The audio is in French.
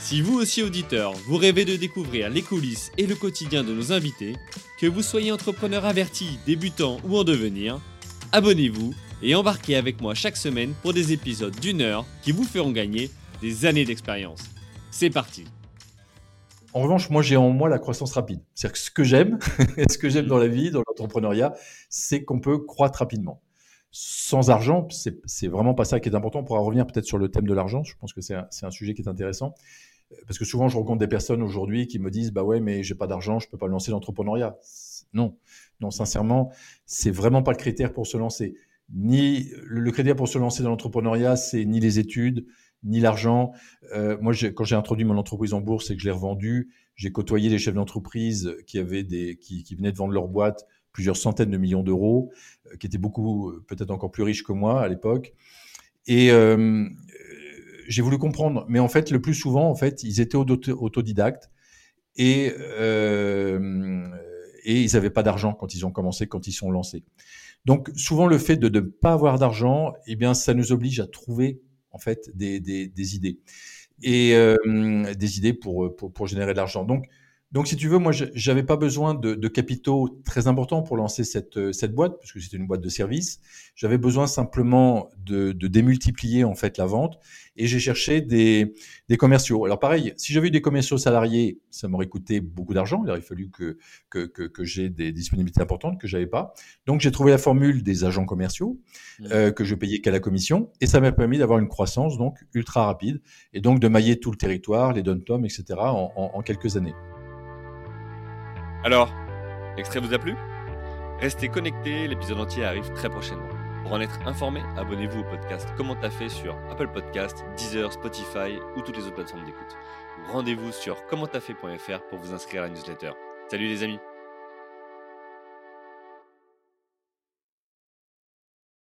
Si vous aussi auditeur, vous rêvez de découvrir les coulisses et le quotidien de nos invités, que vous soyez entrepreneur averti, débutant ou en devenir, abonnez-vous et embarquez avec moi chaque semaine pour des épisodes d'une heure qui vous feront gagner des années d'expérience. C'est parti en revanche, moi, j'ai en moi la croissance rapide. C'est-à-dire que ce que j'aime, ce que j'aime dans la vie, dans l'entrepreneuriat, c'est qu'on peut croître rapidement. Sans argent, c'est vraiment pas ça qui est important. On pourra revenir peut-être sur le thème de l'argent. Je pense que c'est un, un, sujet qui est intéressant. Parce que souvent, je rencontre des personnes aujourd'hui qui me disent, bah ouais, mais j'ai pas d'argent, je peux pas lancer l'entrepreneuriat. Non, non, sincèrement, c'est vraiment pas le critère pour se lancer. Ni le critère pour se lancer dans l'entrepreneuriat, c'est ni les études, ni l'argent. Euh, moi, quand j'ai introduit mon entreprise en bourse et que je l'ai revendue, j'ai côtoyé des chefs d'entreprise qui avaient des, qui, qui, venaient de vendre leur boîte plusieurs centaines de millions d'euros, euh, qui étaient beaucoup, euh, peut-être encore plus riches que moi à l'époque. Et j'ai voulu comprendre, mais en fait, le plus souvent, en fait, ils étaient autodidactes et euh, et ils n'avaient pas d'argent quand ils ont commencé, quand ils sont lancés. Donc, souvent, le fait de ne pas avoir d'argent, eh bien, ça nous oblige à trouver en fait des, des, des idées et euh, des idées pour, pour, pour générer de l'argent. Donc, donc, si tu veux, moi, j'avais pas besoin de, de, capitaux très importants pour lancer cette, euh, cette boîte, puisque c'était une boîte de service. J'avais besoin simplement de, de, démultiplier en fait la vente, et j'ai cherché des, des commerciaux. Alors, pareil, si j'avais eu des commerciaux salariés, ça m'aurait coûté beaucoup d'argent. Il aurait fallu que que, que, que j'ai des disponibilités importantes que j'avais pas. Donc, j'ai trouvé la formule des agents commerciaux mmh. euh, que je payais qu'à la commission, et ça m'a permis d'avoir une croissance donc ultra rapide, et donc de mailler tout le territoire, les dom etc. En, en, en quelques années. Alors, l'extrait vous a plu? Restez connectés, l'épisode entier arrive très prochainement. Pour en être informé, abonnez-vous au podcast Comment t'as fait sur Apple Podcast, Deezer, Spotify ou toutes les autres plateformes d'écoute. Rendez-vous sur commenttafait.fr pour vous inscrire à la newsletter. Salut les amis